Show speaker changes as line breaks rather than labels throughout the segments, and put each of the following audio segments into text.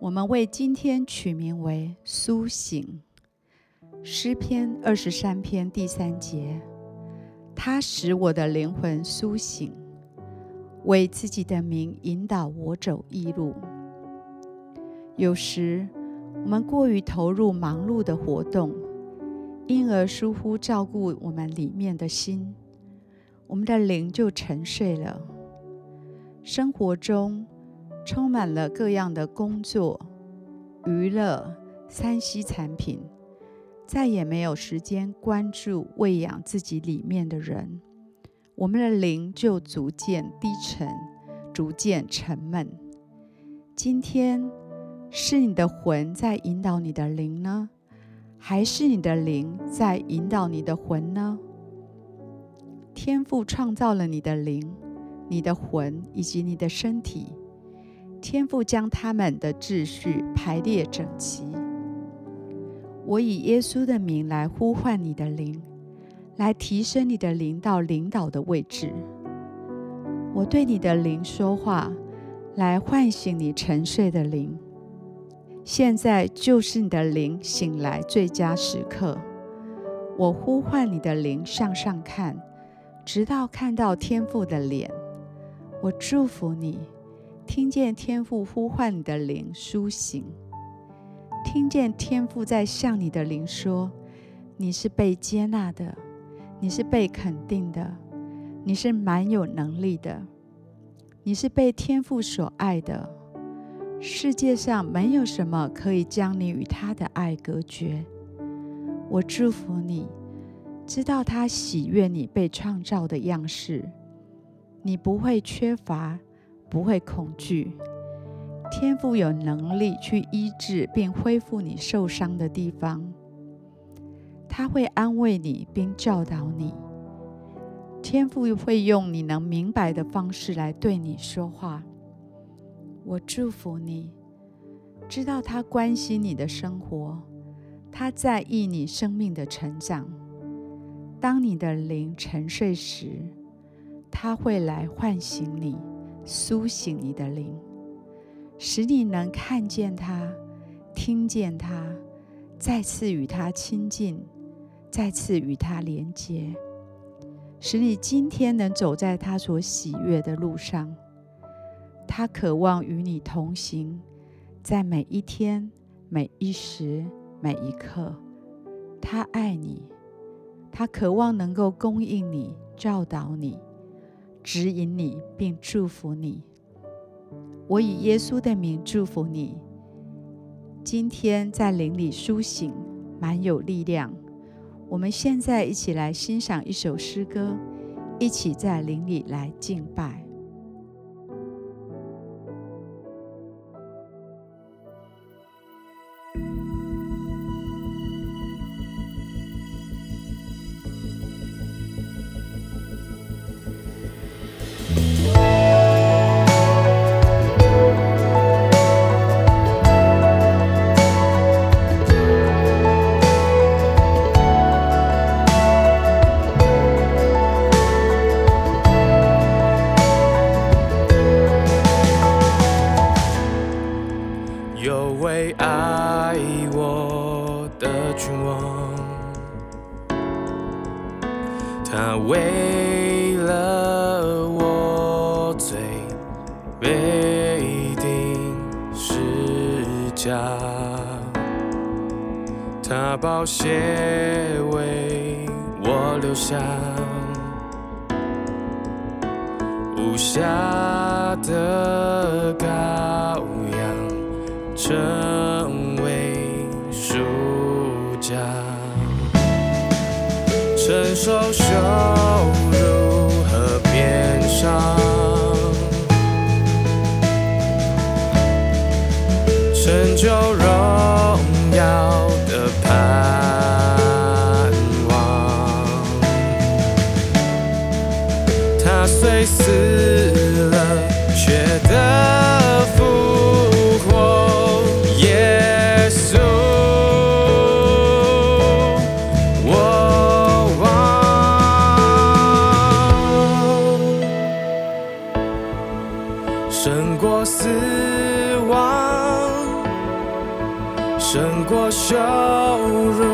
我们为今天取名为“苏醒”。诗篇二十三篇第三节，他使我的灵魂苏醒，为自己的名引导我走义路。有时我们过于投入忙碌的活动，因而疏忽照顾我们里面的心，我们的灵就沉睡了。生活中，充满了各样的工作、娱乐、三 C 产品，再也没有时间关注喂养自己里面的人，我们的灵就逐渐低沉，逐渐沉闷。今天是你的魂在引导你的灵呢，还是你的灵在引导你的魂呢？天赋创造了你的灵、你的魂以及你的身体。天父将他们的秩序排列整齐。我以耶稣的名来呼唤你的灵，来提升你的灵到领导的位置。我对你的灵说话，来唤醒你沉睡的灵。现在就是你的灵醒来最佳时刻。我呼唤你的灵向上看，直到看到天父的脸。我祝福你。听见天父呼唤你的灵苏醒，听见天父在向你的灵说：“你是被接纳的，你是被肯定的，你是蛮有能力的，你是被天父所爱的。世界上没有什么可以将你与他的爱隔绝。我祝福你，知道他喜悦你被创造的样式，你不会缺乏。”不会恐惧，天父有能力去医治并恢复你受伤的地方。他会安慰你并教导你，天赋会用你能明白的方式来对你说话。我祝福你，知道他关心你的生活，他在意你生命的成长。当你的灵沉睡时，他会来唤醒你。苏醒你的灵，使你能看见他、听见他，再次与他亲近，再次与他连接，使你今天能走在他所喜悦的路上。他渴望与你同行，在每一天、每一时、每一刻。他爱你，他渴望能够供应你、教导你。指引你，并祝福你。我以耶稣的名祝福你。今天在林里苏醒，满有力量。我们现在一起来欣赏一首诗歌，一起在林里来敬拜。
的君王他为了我罪被钉十架，他宝血为我留下，无瑕的羔羊成为属承受羞辱和悲伤，成就荣耀。不如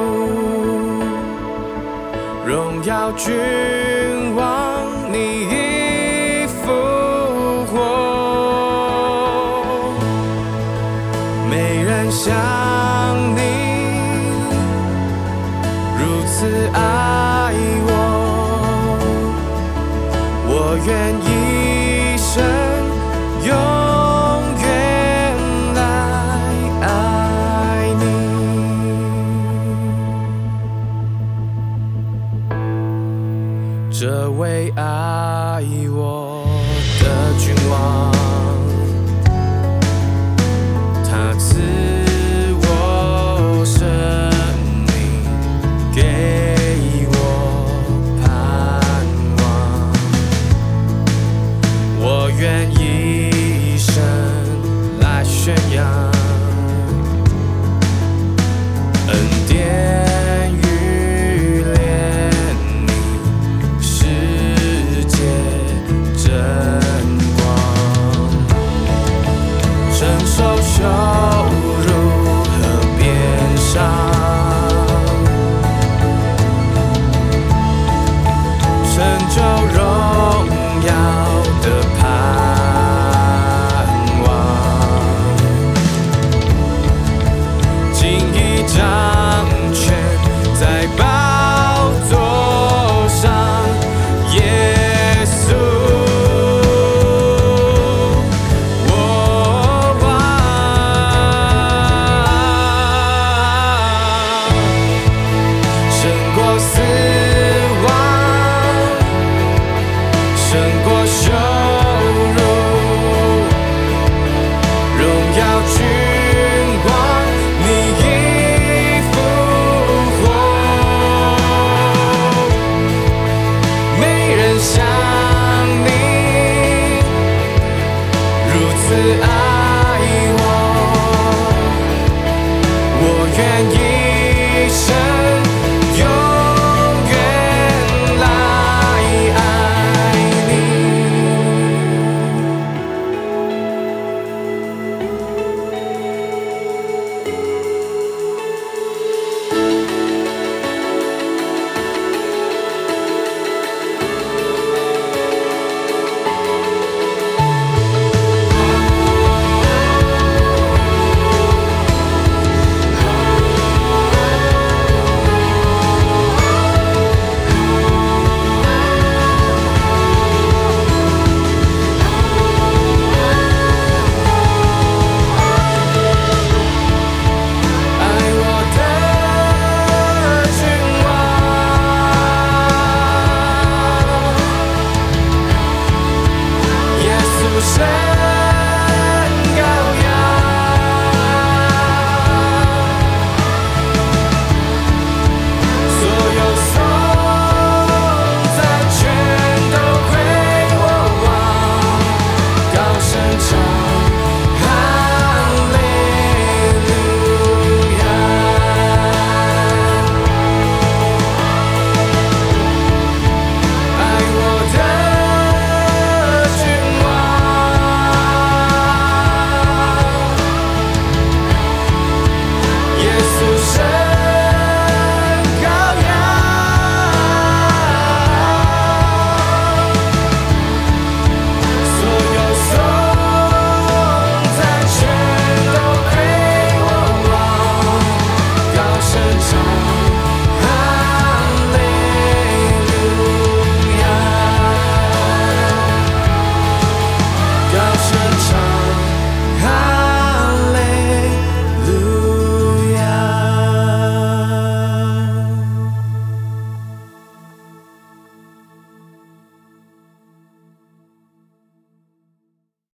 荣耀君王你已复活。没人像你如此爱我我愿意 say